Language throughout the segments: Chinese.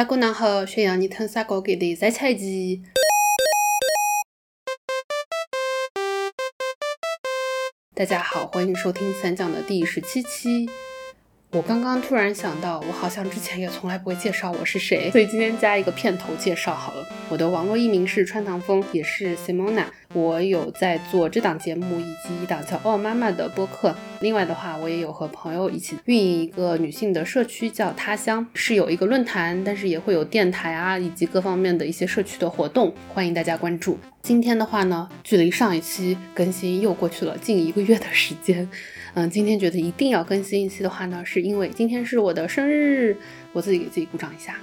大姑娘好，宣扬你听啥歌给的再菜鸡。大家好，欢迎收听三讲的第十七期。我刚刚突然想到，我好像之前也从来不会介绍我是谁，所以今天加一个片头介绍好了。我的网络艺名是川唐风，也是 Simona。我有在做这档节目以及一档叫《哦妈妈》的播客。另外的话，我也有和朋友一起运营一个女性的社区，叫他乡，是有一个论坛，但是也会有电台啊，以及各方面的一些社区的活动，欢迎大家关注。今天的话呢，距离上一期更新又过去了近一个月的时间。嗯，今天觉得一定要更新一期的话呢，是因为今天是我的生日，我自己给自己鼓掌一下。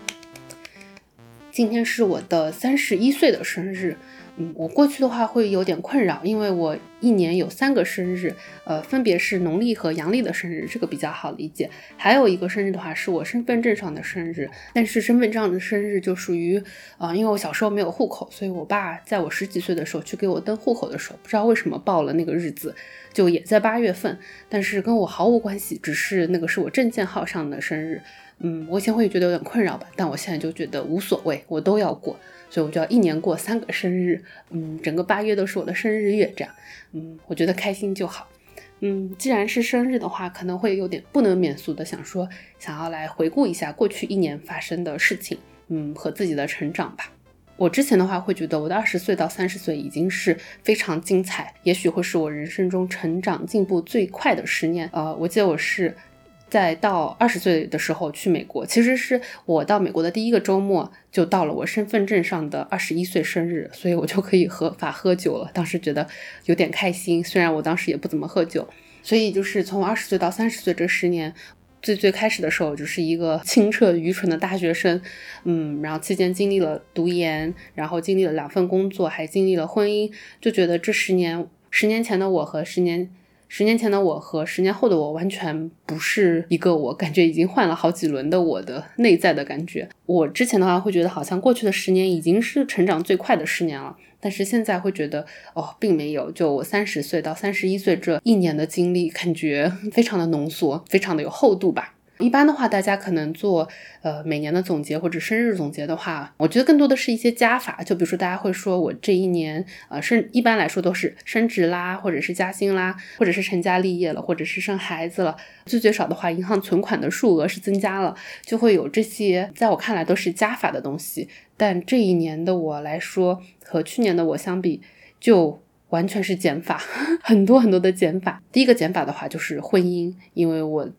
今天是我的三十一岁的生日。嗯，我过去的话会有点困扰，因为我一年有三个生日，呃，分别是农历和阳历的生日，这个比较好理解。还有一个生日的话是我身份证上的生日，但是身份证上的生日就属于，啊，因为我小时候没有户口，所以我爸在我十几岁的时候去给我登户口的时候，不知道为什么报了那个日子，就也在八月份，但是跟我毫无关系，只是那个是我证件号上的生日。嗯，我以前会觉得有点困扰吧，但我现在就觉得无所谓，我都要过。所以我就要一年过三个生日，嗯，整个八月都是我的生日月，这样，嗯，我觉得开心就好，嗯，既然是生日的话，可能会有点不能免俗的想说，想要来回顾一下过去一年发生的事情，嗯，和自己的成长吧。我之前的话会觉得我的二十岁到三十岁已经是非常精彩，也许会是我人生中成长进步最快的十年。呃，我记得我是。在到二十岁的时候去美国，其实是我到美国的第一个周末就到了我身份证上的二十一岁生日，所以我就可以合法喝酒了。当时觉得有点开心，虽然我当时也不怎么喝酒。所以就是从二十岁到三十岁这十年，最最开始的时候就是一个清澈愚蠢的大学生，嗯，然后期间经历了读研，然后经历了两份工作，还经历了婚姻，就觉得这十年，十年前的我和十年。十年前的我和十年后的我完全不是一个我，感觉已经换了好几轮的我的内在的感觉。我之前的话会觉得好像过去的十年已经是成长最快的十年了，但是现在会觉得哦，并没有。就我三十岁到三十一岁这一年的经历，感觉非常的浓缩，非常的有厚度吧。一般的话，大家可能做呃每年的总结或者生日总结的话，我觉得更多的是一些加法。就比如说，大家会说我这一年呃升，一般来说都是升职啦，或者是加薪啦，或者是成家立业了，或者是生孩子了。最最少的话，银行存款的数额是增加了，就会有这些，在我看来都是加法的东西。但这一年的我来说，和去年的我相比，就完全是减法，很多很多的减法。第一个减法的话就是婚姻，因为我。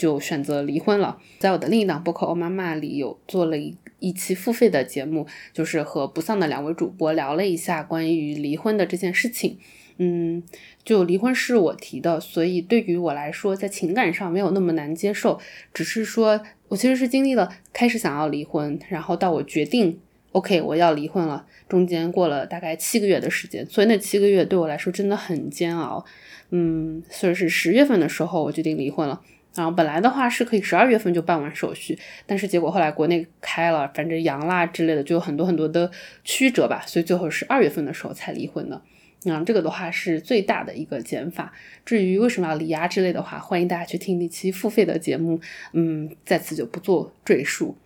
就选择离婚了。在我的另一档播客《欧妈妈》里，有做了一一期付费的节目，就是和不丧的两位主播聊了一下关于离婚的这件事情。嗯，就离婚是我提的，所以对于我来说，在情感上没有那么难接受。只是说我其实是经历了开始想要离婚，然后到我决定 OK 我要离婚了，中间过了大概七个月的时间。所以那七个月对我来说真的很煎熬。嗯，所以是十月份的时候，我决定离婚了。然后本来的话是可以十二月份就办完手续，但是结果后来国内开了，反正阳啦之类的，就有很多很多的曲折吧，所以最后是二月份的时候才离婚的。嗯，这个的话是最大的一个减法。至于为什么要离呀之类的话，欢迎大家去听那期付费的节目，嗯，在此就不做赘述。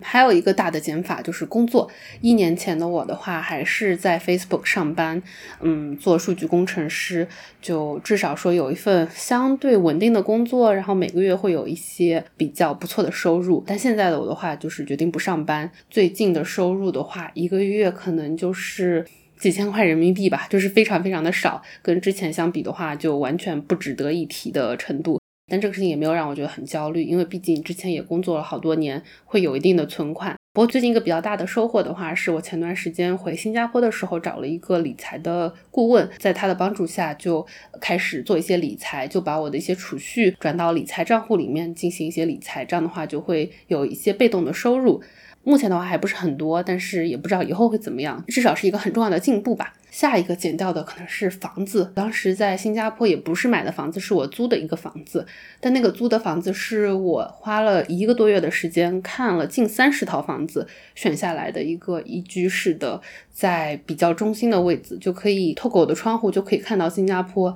还有一个大的减法就是工作。一年前的我的话，还是在 Facebook 上班，嗯，做数据工程师，就至少说有一份相对稳定的工作，然后每个月会有一些比较不错的收入。但现在的我的话，就是决定不上班。最近的收入的话，一个月可能就是几千块人民币吧，就是非常非常的少，跟之前相比的话，就完全不值得一提的程度。但这个事情也没有让我觉得很焦虑，因为毕竟之前也工作了好多年，会有一定的存款。不过最近一个比较大的收获的话，是我前段时间回新加坡的时候找了一个理财的顾问，在他的帮助下就开始做一些理财，就把我的一些储蓄转到理财账户里面进行一些理财，这样的话就会有一些被动的收入。目前的话还不是很多，但是也不知道以后会怎么样，至少是一个很重要的进步吧。下一个减掉的可能是房子，当时在新加坡也不是买的房子，是我租的一个房子，但那个租的房子是我花了一个多月的时间看了近三十套房子选下来的一个一居室的，在比较中心的位置，就可以透过我的窗户就可以看到新加坡，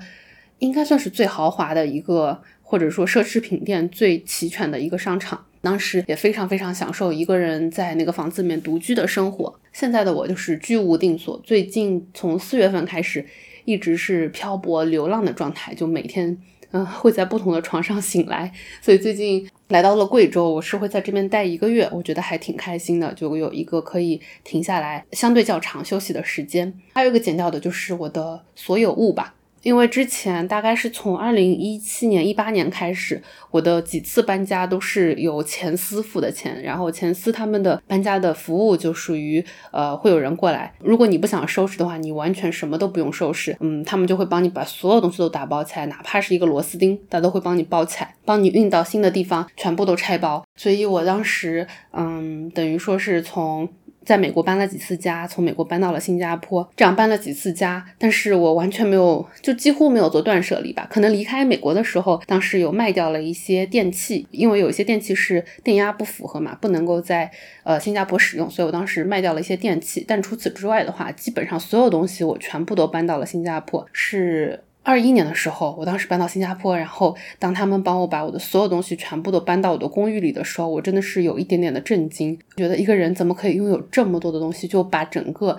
应该算是最豪华的一个，或者说奢侈品店最齐全的一个商场。当时也非常非常享受一个人在那个房子里面独居的生活。现在的我就是居无定所，最近从四月份开始，一直是漂泊流浪的状态，就每天嗯会在不同的床上醒来。所以最近来到了贵州，我是会在这边待一个月，我觉得还挺开心的，就有一个可以停下来相对较长休息的时间。还有一个减掉的就是我的所有物吧。因为之前大概是从二零一七年、一八年开始，我的几次搬家都是由前司付的钱，然后前司他们的搬家的服务就属于呃会有人过来，如果你不想收拾的话，你完全什么都不用收拾，嗯，他们就会帮你把所有东西都打包起来，哪怕是一个螺丝钉，他都会帮你包起来，帮你运到新的地方，全部都拆包。所以我当时嗯，等于说是从。在美国搬了几次家，从美国搬到了新加坡，这样搬了几次家，但是我完全没有，就几乎没有做断舍离吧。可能离开美国的时候，当时有卖掉了一些电器，因为有一些电器是电压不符合嘛，不能够在呃新加坡使用，所以我当时卖掉了一些电器。但除此之外的话，基本上所有东西我全部都搬到了新加坡，是。二一年的时候，我当时搬到新加坡，然后当他们帮我把我的所有东西全部都搬到我的公寓里的时候，我真的是有一点点的震惊，觉得一个人怎么可以拥有这么多的东西，就把整个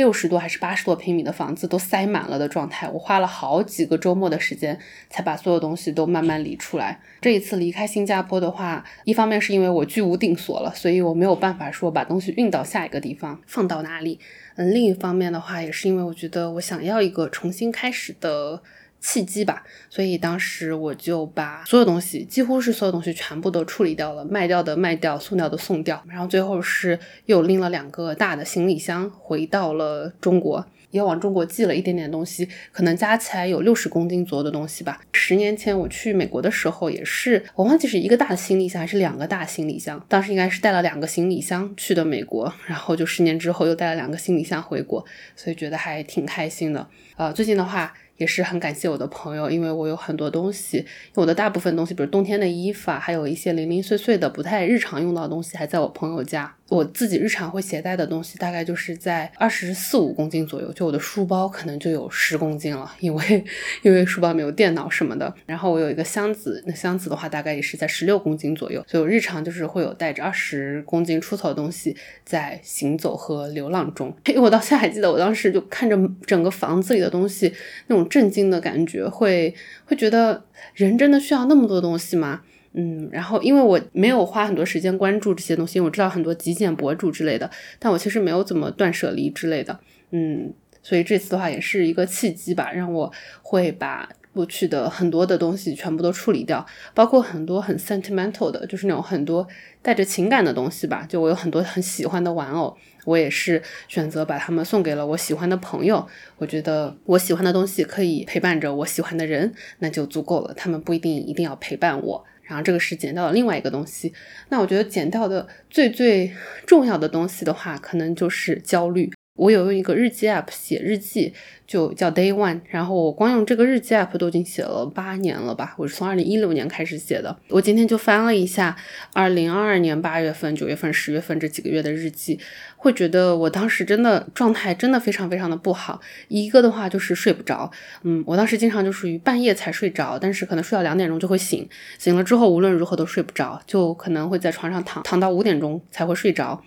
六十多还是八十多平米的房子都塞满了的状态。我花了好几个周末的时间才把所有东西都慢慢理出来。这一次离开新加坡的话，一方面是因为我居无定所了，所以我没有办法说把东西运到下一个地方，放到哪里。嗯，另一方面的话，也是因为我觉得我想要一个重新开始的契机吧，所以当时我就把所有东西，几乎是所有东西全部都处理掉了，卖掉的卖掉，送掉的送掉，然后最后是又拎了两个大的行李箱回到了中国。也往中国寄了一点点东西，可能加起来有六十公斤左右的东西吧。十年前我去美国的时候，也是我忘记是一个大的行李箱还是两个大行李箱，当时应该是带了两个行李箱去的美国，然后就十年之后又带了两个行李箱回国，所以觉得还挺开心的。呃，最近的话。也是很感谢我的朋友，因为我有很多东西，我的大部分东西，比如冬天的衣服啊，还有一些零零碎碎的不太日常用到的东西，还在我朋友家。我自己日常会携带的东西，大概就是在二十四五公斤左右，就我的书包可能就有十公斤了，因为因为书包没有电脑什么的。然后我有一个箱子，那箱子的话大概也是在十六公斤左右，所以我日常就是会有带着二十公斤出头的东西在行走和流浪中。因为我到现在还记得，我当时就看着整个房子里的东西，那种。震惊的感觉，会会觉得人真的需要那么多东西吗？嗯，然后因为我没有花很多时间关注这些东西，我知道很多极简博主之类的，但我其实没有怎么断舍离之类的。嗯，所以这次的话也是一个契机吧，让我会把过去的很多的东西全部都处理掉，包括很多很 sentimental 的，就是那种很多带着情感的东西吧。就我有很多很喜欢的玩偶。我也是选择把它们送给了我喜欢的朋友。我觉得我喜欢的东西可以陪伴着我喜欢的人，那就足够了。他们不一定一定要陪伴我。然后这个是减掉的另外一个东西。那我觉得减掉的最最重要的东西的话，可能就是焦虑。我有用一个日记 app 写日记，就叫 Day One。然后我光用这个日记 app 都已经写了八年了吧？我是从二零一六年开始写的。我今天就翻了一下二零二二年八月份、九月份、十月份这几个月的日记，会觉得我当时真的状态真的非常非常的不好。一个的话就是睡不着，嗯，我当时经常就属于半夜才睡着，但是可能睡到两点钟就会醒，醒了之后无论如何都睡不着，就可能会在床上躺躺到五点钟才会睡着。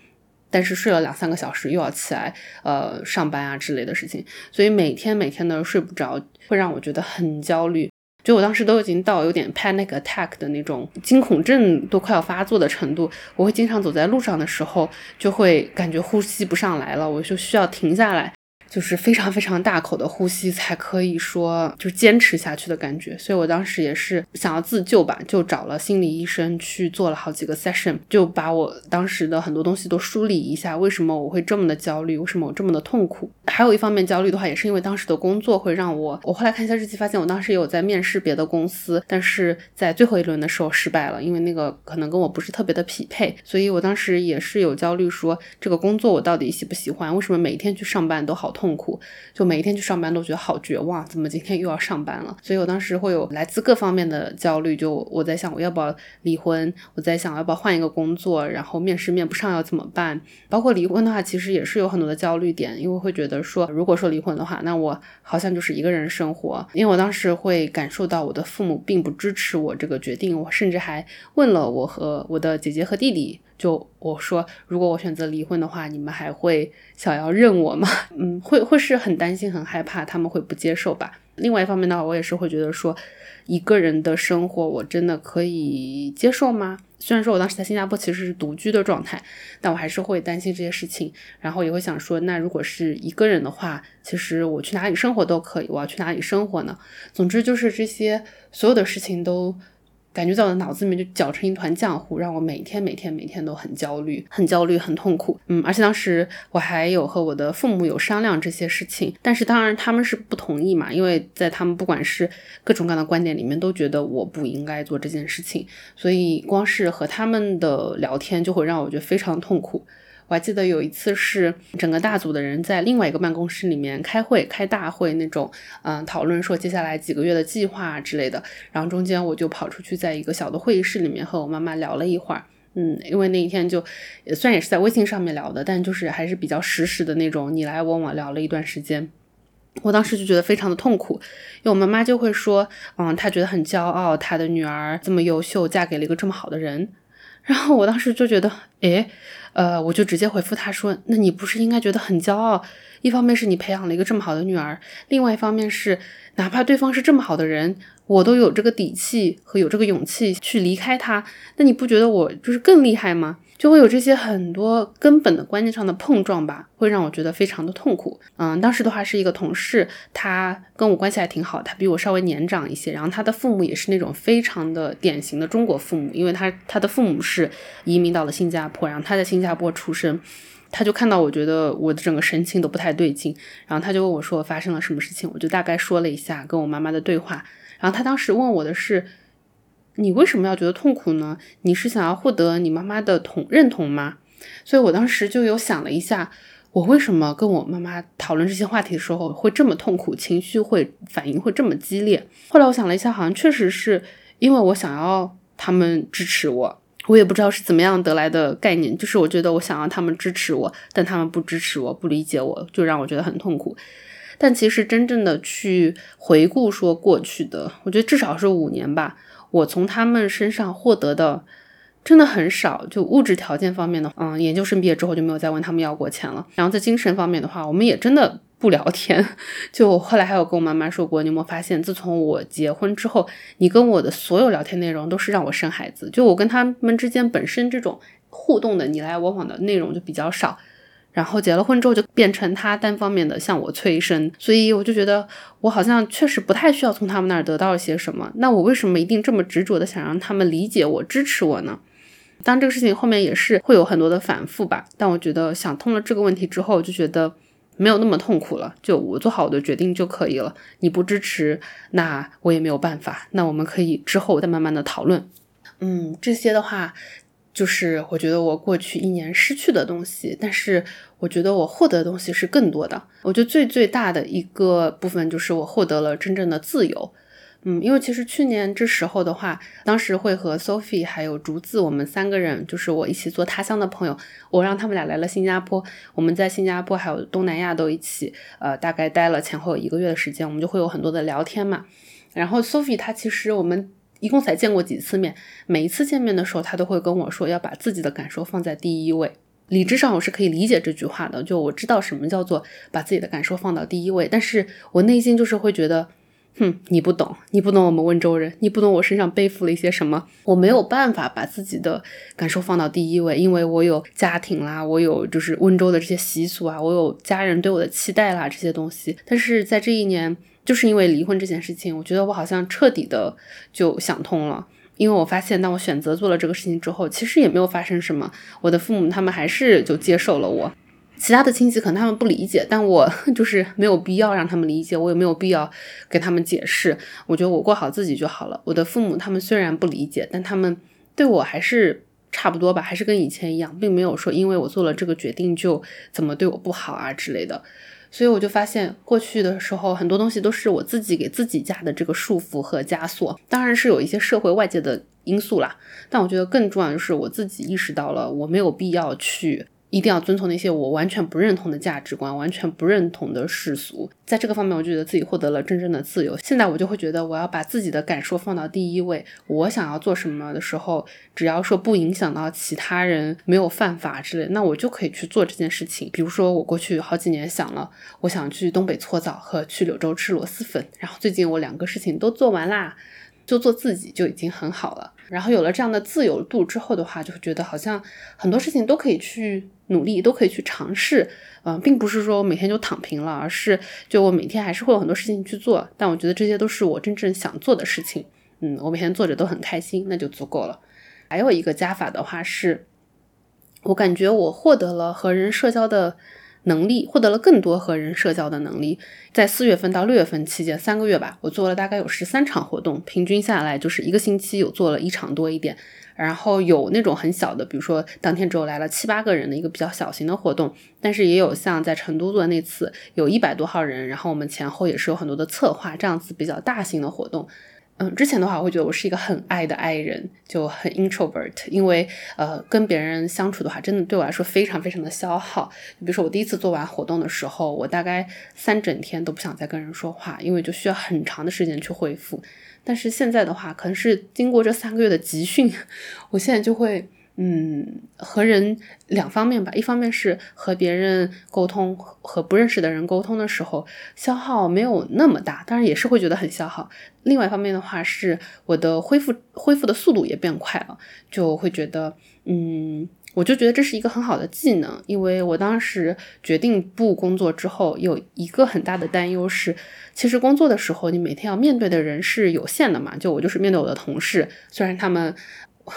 但是睡了两三个小时，又要起来，呃，上班啊之类的事情，所以每天每天的睡不着，会让我觉得很焦虑。就我当时都已经到有点 panic attack 的那种惊恐症都快要发作的程度，我会经常走在路上的时候，就会感觉呼吸不上来了，我就需要停下来。就是非常非常大口的呼吸才可以说就是坚持下去的感觉，所以我当时也是想要自救吧，就找了心理医生去做了好几个 session，就把我当时的很多东西都梳理一下，为什么我会这么的焦虑，为什么我这么的痛苦。还有一方面焦虑的话，也是因为当时的工作会让我，我后来看一下日记，发现我当时也有在面试别的公司，但是在最后一轮的时候失败了，因为那个可能跟我不是特别的匹配，所以我当时也是有焦虑，说这个工作我到底喜不喜欢，为什么每天去上班都好痛。痛苦，就每一天去上班都觉得好绝望，怎么今天又要上班了？所以我当时会有来自各方面的焦虑，就我在想我要不要离婚，我在想要不要换一个工作，然后面试面不上要怎么办？包括离婚的话，其实也是有很多的焦虑点，因为会觉得说，如果说离婚的话，那我好像就是一个人生活，因为我当时会感受到我的父母并不支持我这个决定，我甚至还问了我和我的姐姐和弟弟。就我说，如果我选择离婚的话，你们还会想要认我吗？嗯，会会是很担心、很害怕，他们会不接受吧。另外一方面的话，我也是会觉得说，一个人的生活，我真的可以接受吗？虽然说我当时在新加坡其实是独居的状态，但我还是会担心这些事情，然后也会想说，那如果是一个人的话，其实我去哪里生活都可以，我要去哪里生活呢？总之就是这些所有的事情都。感觉在我的脑子里面就搅成一团浆糊，让我每天每天每天都很焦虑，很焦虑，很痛苦。嗯，而且当时我还有和我的父母有商量这些事情，但是当然他们是不同意嘛，因为在他们不管是各种各样的观点里面，都觉得我不应该做这件事情，所以光是和他们的聊天就会让我觉得非常痛苦。我还记得有一次是整个大组的人在另外一个办公室里面开会，开大会那种，嗯，讨论说接下来几个月的计划之类的。然后中间我就跑出去，在一个小的会议室里面和我妈妈聊了一会儿。嗯，因为那一天就虽然也是在微信上面聊的，但就是还是比较实时的那种，你来我往聊了一段时间。我当时就觉得非常的痛苦，因为我妈妈就会说，嗯，她觉得很骄傲，她的女儿这么优秀，嫁给了一个这么好的人。然后我当时就觉得，诶，呃，我就直接回复他说：“那你不是应该觉得很骄傲？一方面是你培养了一个这么好的女儿，另外一方面是哪怕对方是这么好的人。”我都有这个底气和有这个勇气去离开他，那你不觉得我就是更厉害吗？就会有这些很多根本的观念上的碰撞吧，会让我觉得非常的痛苦。嗯，当时的话是一个同事，他跟我关系还挺好，他比我稍微年长一些，然后他的父母也是那种非常的典型的中国父母，因为他他的父母是移民到了新加坡，然后他在新加坡出生，他就看到我觉得我的整个神情都不太对劲，然后他就问我说发生了什么事情，我就大概说了一下跟我妈妈的对话。然后他当时问我的是：“你为什么要觉得痛苦呢？你是想要获得你妈妈的同认同吗？”所以我当时就有想了一下，我为什么跟我妈妈讨论这些话题的时候会这么痛苦，情绪会反应会这么激烈。后来我想了一下，好像确实是因为我想要他们支持我，我也不知道是怎么样得来的概念，就是我觉得我想要他们支持我，但他们不支持我，不理解我，就让我觉得很痛苦。但其实真正的去回顾说过去的，我觉得至少是五年吧。我从他们身上获得的真的很少，就物质条件方面的，嗯，研究生毕业之后就没有再问他们要过钱了。然后在精神方面的话，我们也真的不聊天。就后来还有跟我妈妈说过，你有没有发现，自从我结婚之后，你跟我的所有聊天内容都是让我生孩子。就我跟他们之间本身这种互动的你来我往的内容就比较少。然后结了婚之后，就变成他单方面的向我催生，所以我就觉得我好像确实不太需要从他们那儿得到一些什么。那我为什么一定这么执着的想让他们理解我、支持我呢？当这个事情后面也是会有很多的反复吧。但我觉得想通了这个问题之后，就觉得没有那么痛苦了。就我做好我的决定就可以了。你不支持，那我也没有办法。那我们可以之后再慢慢的讨论。嗯，这些的话。就是我觉得我过去一年失去的东西，但是我觉得我获得的东西是更多的。我觉得最最大的一个部分就是我获得了真正的自由。嗯，因为其实去年这时候的话，当时会和 Sophie 还有竹子我们三个人，就是我一起做他乡的朋友，我让他们俩来了新加坡，我们在新加坡还有东南亚都一起，呃，大概待了前后一个月的时间，我们就会有很多的聊天嘛。然后 Sophie 她其实我们。一共才见过几次面，每一次见面的时候，他都会跟我说要把自己的感受放在第一位。理智上我是可以理解这句话的，就我知道什么叫做把自己的感受放到第一位，但是我内心就是会觉得，哼，你不懂，你不懂我们温州人，你不懂我身上背负了一些什么，我没有办法把自己的感受放到第一位，因为我有家庭啦，我有就是温州的这些习俗啊，我有家人对我的期待啦，这些东西，但是在这一年。就是因为离婚这件事情，我觉得我好像彻底的就想通了。因为我发现，当我选择做了这个事情之后，其实也没有发生什么。我的父母他们还是就接受了我，其他的亲戚可能他们不理解，但我 就是没有必要让他们理解，我也没有必要给他们解释。我觉得我过好自己就好了。我的父母他们虽然不理解，但他们对我还是差不多吧，还是跟以前一样，并没有说因为我做了这个决定就怎么对我不好啊之类的。所以我就发现，过去的时候很多东西都是我自己给自己加的这个束缚和枷锁，当然是有一些社会外界的因素啦。但我觉得更重要的是，我自己意识到了，我没有必要去。一定要遵从那些我完全不认同的价值观，完全不认同的世俗。在这个方面，我就觉得自己获得了真正的自由。现在我就会觉得，我要把自己的感受放到第一位。我想要做什么的时候，只要说不影响到其他人，没有犯法之类，那我就可以去做这件事情。比如说，我过去好几年想了，我想去东北搓澡和去柳州吃螺蛳粉，然后最近我两个事情都做完啦。就做自己就已经很好了。然后有了这样的自由度之后的话，就会觉得好像很多事情都可以去努力，都可以去尝试。嗯，并不是说我每天就躺平了，而是就我每天还是会有很多事情去做。但我觉得这些都是我真正想做的事情。嗯，我每天做着都很开心，那就足够了。还有一个加法的话是，我感觉我获得了和人社交的。能力获得了更多和人社交的能力，在四月份到六月份期间三个月吧，我做了大概有十三场活动，平均下来就是一个星期有做了一场多一点。然后有那种很小的，比如说当天只有来了七八个人的一个比较小型的活动，但是也有像在成都做的那次有一百多号人，然后我们前后也是有很多的策划，这样子比较大型的活动。嗯，之前的话，我会觉得我是一个很爱的爱人，就很 introvert，因为呃，跟别人相处的话，真的对我来说非常非常的消耗。比如说我第一次做完活动的时候，我大概三整天都不想再跟人说话，因为就需要很长的时间去恢复。但是现在的话，可能是经过这三个月的集训，我现在就会。嗯，和人两方面吧，一方面是和别人沟通，和不认识的人沟通的时候，消耗没有那么大，当然也是会觉得很消耗。另外一方面的话，是我的恢复恢复的速度也变快了，就会觉得，嗯，我就觉得这是一个很好的技能，因为我当时决定不工作之后，有一个很大的担忧是，其实工作的时候你每天要面对的人是有限的嘛，就我就是面对我的同事，虽然他们。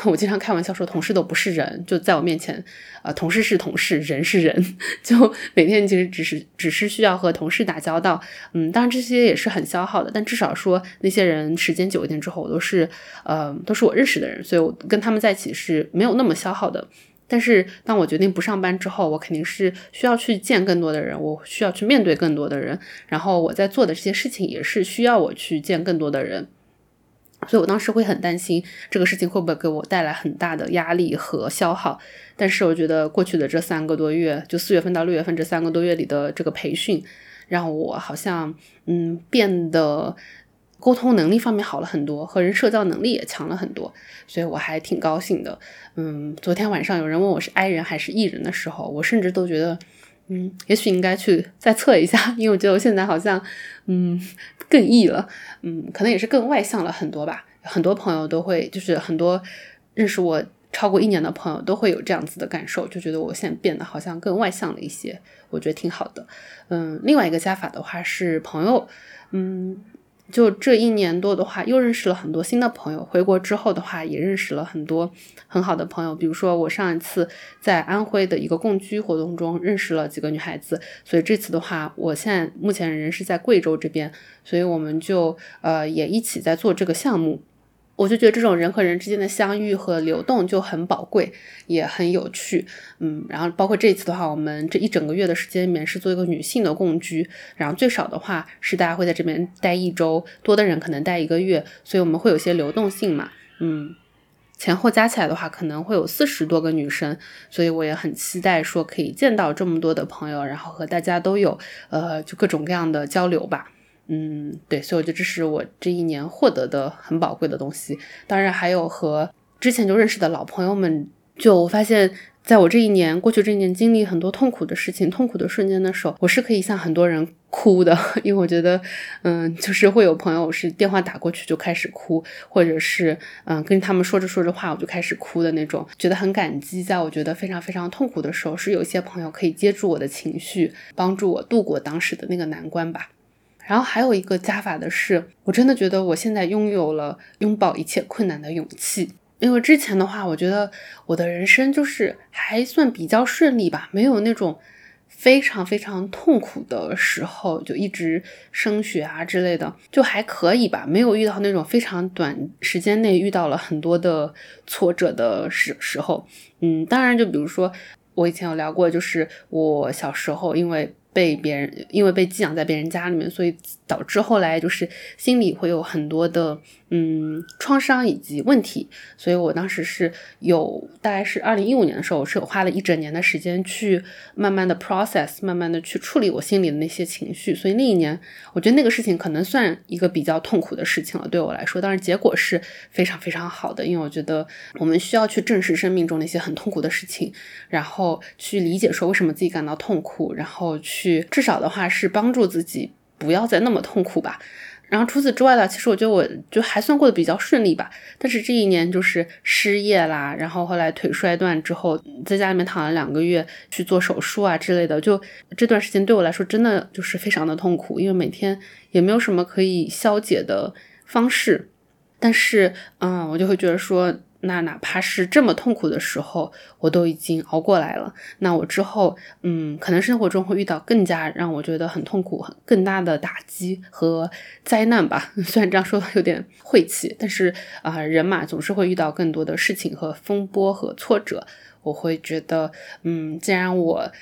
我经常开玩笑说，同事都不是人，就在我面前，呃，同事是同事，人是人，就每天其实只是只是需要和同事打交道，嗯，当然这些也是很消耗的，但至少说那些人时间久一点之后，我都是，呃，都是我认识的人，所以我跟他们在一起是没有那么消耗的。但是当我决定不上班之后，我肯定是需要去见更多的人，我需要去面对更多的人，然后我在做的这些事情也是需要我去见更多的人。所以我当时会很担心这个事情会不会给我带来很大的压力和消耗，但是我觉得过去的这三个多月，就四月份到六月份这三个多月里的这个培训，让我好像嗯变得沟通能力方面好了很多，和人社交能力也强了很多，所以我还挺高兴的。嗯，昨天晚上有人问我是 I 人还是 E 人的时候，我甚至都觉得。嗯，也许应该去再测一下，因为我觉得我现在好像，嗯，更易了，嗯，可能也是更外向了很多吧。很多朋友都会，就是很多认识我超过一年的朋友都会有这样子的感受，就觉得我现在变得好像更外向了一些，我觉得挺好的。嗯，另外一个加法的话是朋友，嗯。就这一年多的话，又认识了很多新的朋友。回国之后的话，也认识了很多很好的朋友。比如说，我上一次在安徽的一个共居活动中认识了几个女孩子，所以这次的话，我现在目前人是在贵州这边，所以我们就呃也一起在做这个项目。我就觉得这种人和人之间的相遇和流动就很宝贵，也很有趣，嗯，然后包括这一次的话，我们这一整个月的时间里面是做一个女性的共居，然后最少的话是大家会在这边待一周，多的人可能待一个月，所以我们会有些流动性嘛，嗯，前后加起来的话可能会有四十多个女生，所以我也很期待说可以见到这么多的朋友，然后和大家都有呃就各种各样的交流吧。嗯，对，所以我觉得这是我这一年获得的很宝贵的东西。当然，还有和之前就认识的老朋友们，就我发现，在我这一年过去这一年经历很多痛苦的事情、痛苦的瞬间的时候，我是可以向很多人哭的，因为我觉得，嗯，就是会有朋友是电话打过去就开始哭，或者是嗯跟他们说着说着话我就开始哭的那种，觉得很感激。在我觉得非常非常痛苦的时候，是有一些朋友可以接住我的情绪，帮助我度过当时的那个难关吧。然后还有一个加法的是，我真的觉得我现在拥有了拥抱一切困难的勇气。因为之前的话，我觉得我的人生就是还算比较顺利吧，没有那种非常非常痛苦的时候，就一直升学啊之类的，就还可以吧，没有遇到那种非常短时间内遇到了很多的挫折的时时候。嗯，当然，就比如说我以前有聊过，就是我小时候因为。被别人因为被寄养在别人家里面，所以导致后来就是心里会有很多的嗯创伤以及问题。所以我当时是有大概是二零一五年的时候，我是有花了一整年的时间去慢慢的 process，慢慢的去处理我心里的那些情绪。所以那一年，我觉得那个事情可能算一个比较痛苦的事情了，对我来说。当然结果是非常非常好的，因为我觉得我们需要去正视生命中那些很痛苦的事情，然后去理解说为什么自己感到痛苦，然后。去至少的话是帮助自己不要再那么痛苦吧。然后除此之外呢，其实我觉得我就还算过得比较顺利吧。但是这一年就是失业啦，然后后来腿摔断之后，在家里面躺了两个月去做手术啊之类的，就这段时间对我来说真的就是非常的痛苦，因为每天也没有什么可以消解的方式。但是嗯，我就会觉得说。那哪怕是这么痛苦的时候，我都已经熬过来了。那我之后，嗯，可能生活中会遇到更加让我觉得很痛苦、更大的打击和灾难吧。虽然这样说有点晦气，但是啊，人嘛，总是会遇到更多的事情和风波和挫折。我会觉得，嗯，既然我。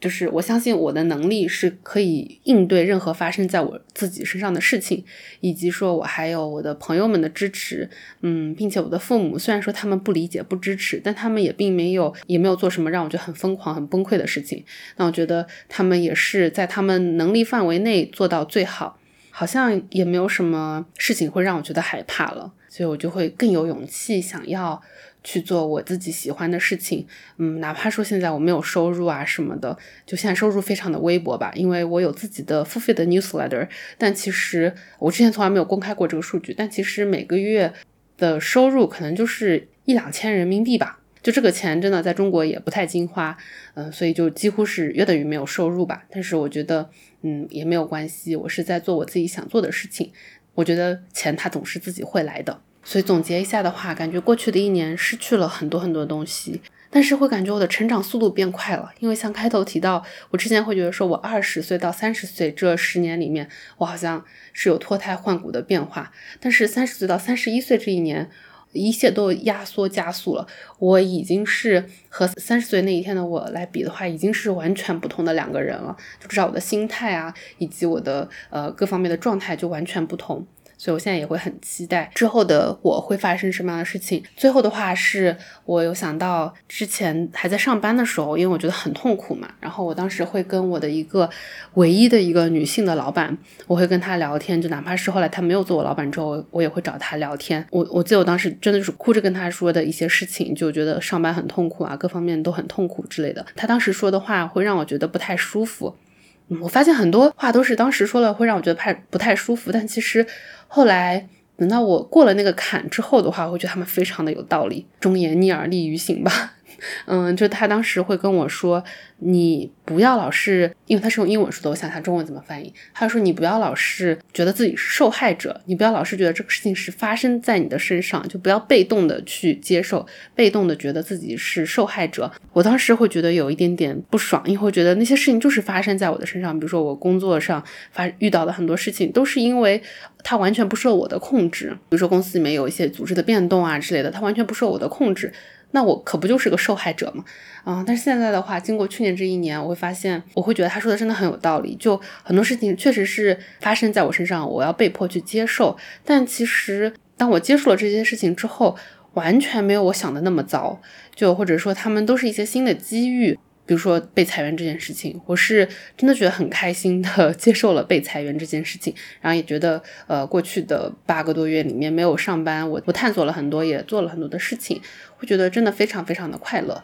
就是我相信我的能力是可以应对任何发生在我自己身上的事情，以及说我还有我的朋友们的支持，嗯，并且我的父母虽然说他们不理解不支持，但他们也并没有也没有做什么让我觉得很疯狂很崩溃的事情。那我觉得他们也是在他们能力范围内做到最好，好像也没有什么事情会让我觉得害怕了，所以我就会更有勇气想要。去做我自己喜欢的事情，嗯，哪怕说现在我没有收入啊什么的，就现在收入非常的微薄吧，因为我有自己的付费的 newsletter，但其实我之前从来没有公开过这个数据，但其实每个月的收入可能就是一两千人民币吧，就这个钱真的在中国也不太经花，嗯，所以就几乎是约等于没有收入吧。但是我觉得，嗯，也没有关系，我是在做我自己想做的事情，我觉得钱它总是自己会来的。所以总结一下的话，感觉过去的一年失去了很多很多东西，但是会感觉我的成长速度变快了。因为像开头提到，我之前会觉得说我二十岁到三十岁这十年里面，我好像是有脱胎换骨的变化，但是三十岁到三十一岁这一年，一切都压缩加速了。我已经是和三十岁那一天的我来比的话，已经是完全不同的两个人了。就至少我的心态啊，以及我的呃各方面的状态就完全不同。所以，我现在也会很期待之后的我会发生什么样的事情。最后的话是，我有想到之前还在上班的时候，因为我觉得很痛苦嘛。然后我当时会跟我的一个唯一的一个女性的老板，我会跟她聊天，就哪怕是后来她没有做我老板之后，我也会找她聊天。我我记得我当时真的是哭着跟她说的一些事情，就觉得上班很痛苦啊，各方面都很痛苦之类的。她当时说的话会让我觉得不太舒服。我发现很多话都是当时说了会让我觉得太不太舒服，但其实。后来等到我过了那个坎之后的话，我觉得他们非常的有道理，忠言逆耳利于行吧。嗯，就他当时会跟我说，你不要老是，因为他是用英文说的，我想他中文怎么翻译。他说你不要老是觉得自己是受害者，你不要老是觉得这个事情是发生在你的身上，就不要被动的去接受，被动的觉得自己是受害者。我当时会觉得有一点点不爽，因为会觉得那些事情就是发生在我的身上，比如说我工作上发遇到的很多事情，都是因为他完全不受我的控制，比如说公司里面有一些组织的变动啊之类的，他完全不受我的控制。那我可不就是个受害者吗？啊！但是现在的话，经过去年这一年，我会发现，我会觉得他说的真的很有道理。就很多事情确实是发生在我身上，我要被迫去接受。但其实，当我接受了这些事情之后，完全没有我想的那么糟。就或者说，他们都是一些新的机遇。比如说被裁员这件事情，我是真的觉得很开心的 接受了被裁员这件事情，然后也觉得呃过去的八个多月里面没有上班，我我探索了很多，也做了很多的事情，会觉得真的非常非常的快乐。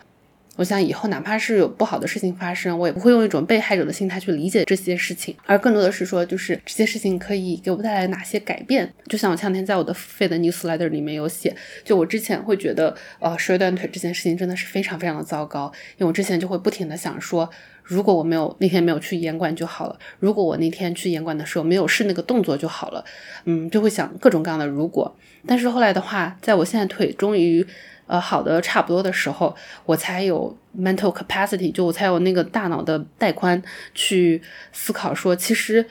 我想以后哪怕是有不好的事情发生，我也不会用一种被害者的心态去理解这些事情，而更多的是说，就是这些事情可以给我带来哪些改变。就像我前两天在我的费的 newsletter 里面有写，就我之前会觉得，呃，摔断腿这件事情真的是非常非常的糟糕，因为我之前就会不停的想说，如果我没有那天没有去严管就好了，如果我那天去严管的时候没有试那个动作就好了，嗯，就会想各种各样的如果。但是后来的话，在我现在腿终于。呃，好的，差不多的时候，我才有 mental capacity，就我才有那个大脑的带宽去思考，说其实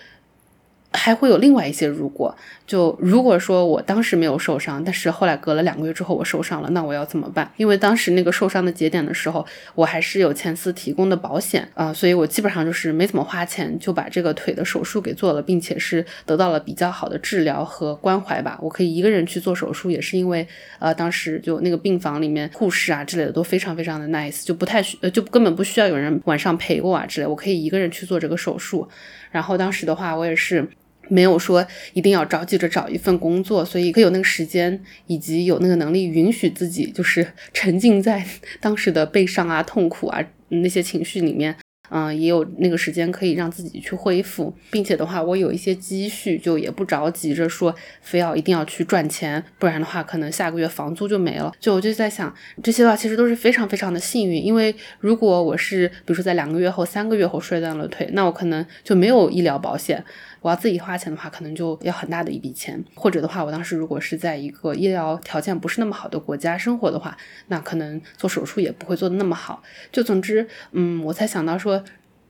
还会有另外一些如果，就如果说我当时没有受伤，但是后来隔了两个月之后我受伤了，那我要怎么办？因为当时那个受伤的节点的时候，我还是有前司提供的保险啊，所以我基本上就是没怎么花钱就把这个腿的手术给做了，并且是得到了比较好的治疗和关怀吧。我可以一个人去做手术，也是因为呃当时就那个病房里面护士啊之类的都非常非常的 nice，就不太需呃就根本不需要有人晚上陪我啊之类，我可以一个人去做这个手术。然后当时的话，我也是。没有说一定要着急着找一份工作，所以可以有那个时间，以及有那个能力允许自己就是沉浸在当时的悲伤啊、痛苦啊那些情绪里面。嗯，也有那个时间可以让自己去恢复，并且的话，我有一些积蓄，就也不着急着说非要一定要去赚钱，不然的话，可能下个月房租就没了。就我就在想，这些的话其实都是非常非常的幸运，因为如果我是比如说在两个月后、三个月后摔断了腿，那我可能就没有医疗保险。我要自己花钱的话，可能就要很大的一笔钱，或者的话，我当时如果是在一个医疗条件不是那么好的国家生活的话，那可能做手术也不会做的那么好。就总之，嗯，我才想到说。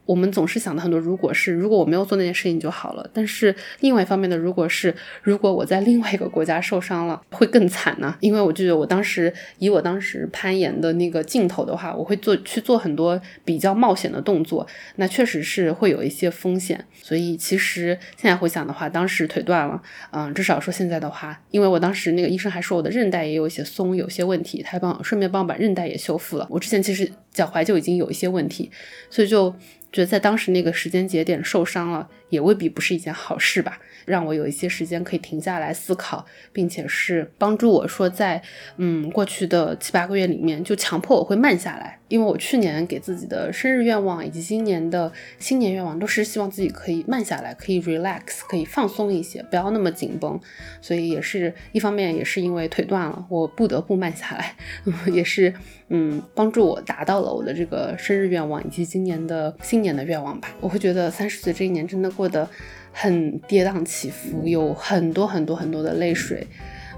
我们总是想的很多，如果是如果我没有做那件事情就好了。但是另外一方面的，如果是如果我在另外一个国家受伤了，会更惨呢？因为我记得我当时以我当时攀岩的那个劲头的话，我会做去做很多比较冒险的动作，那确实是会有一些风险。所以其实现在回想的话，当时腿断了，嗯，至少说现在的话，因为我当时那个医生还说我的韧带也有一些松，有些问题，他还帮顺便帮我把韧带也修复了。我之前其实脚踝就已经有一些问题，所以就。觉得在当时那个时间节点受伤了，也未必不是一件好事吧。让我有一些时间可以停下来思考，并且是帮助我说，在嗯过去的七八个月里面，就强迫我会慢下来。因为我去年给自己的生日愿望以及今年的新年愿望，都是希望自己可以慢下来，可以 relax，可以放松一些，不要那么紧绷。所以也是一方面，也是因为腿断了，我不得不慢下来，也是嗯帮助我达到了我的这个生日愿望以及今年的新年的愿望吧。我会觉得三十岁这一年真的过过得。很跌宕起伏，有很多很多很多的泪水，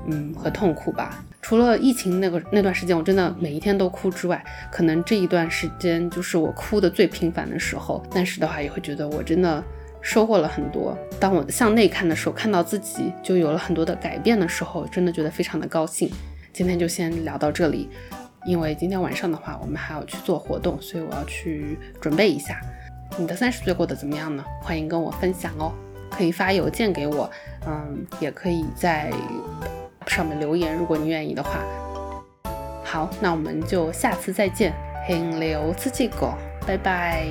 嗯，和痛苦吧。除了疫情那个那段时间，我真的每一天都哭之外，可能这一段时间就是我哭的最频繁的时候。但是的话，也会觉得我真的收获了很多。当我向内看的时候，看到自己就有了很多的改变的时候，真的觉得非常的高兴。今天就先聊到这里，因为今天晚上的话，我们还要去做活动，所以我要去准备一下。你的三十岁过得怎么样呢？欢迎跟我分享哦。可以发邮件给我，嗯，也可以在上面留言，如果你愿意的话。好，那我们就下次再见，很留自己狗，拜拜。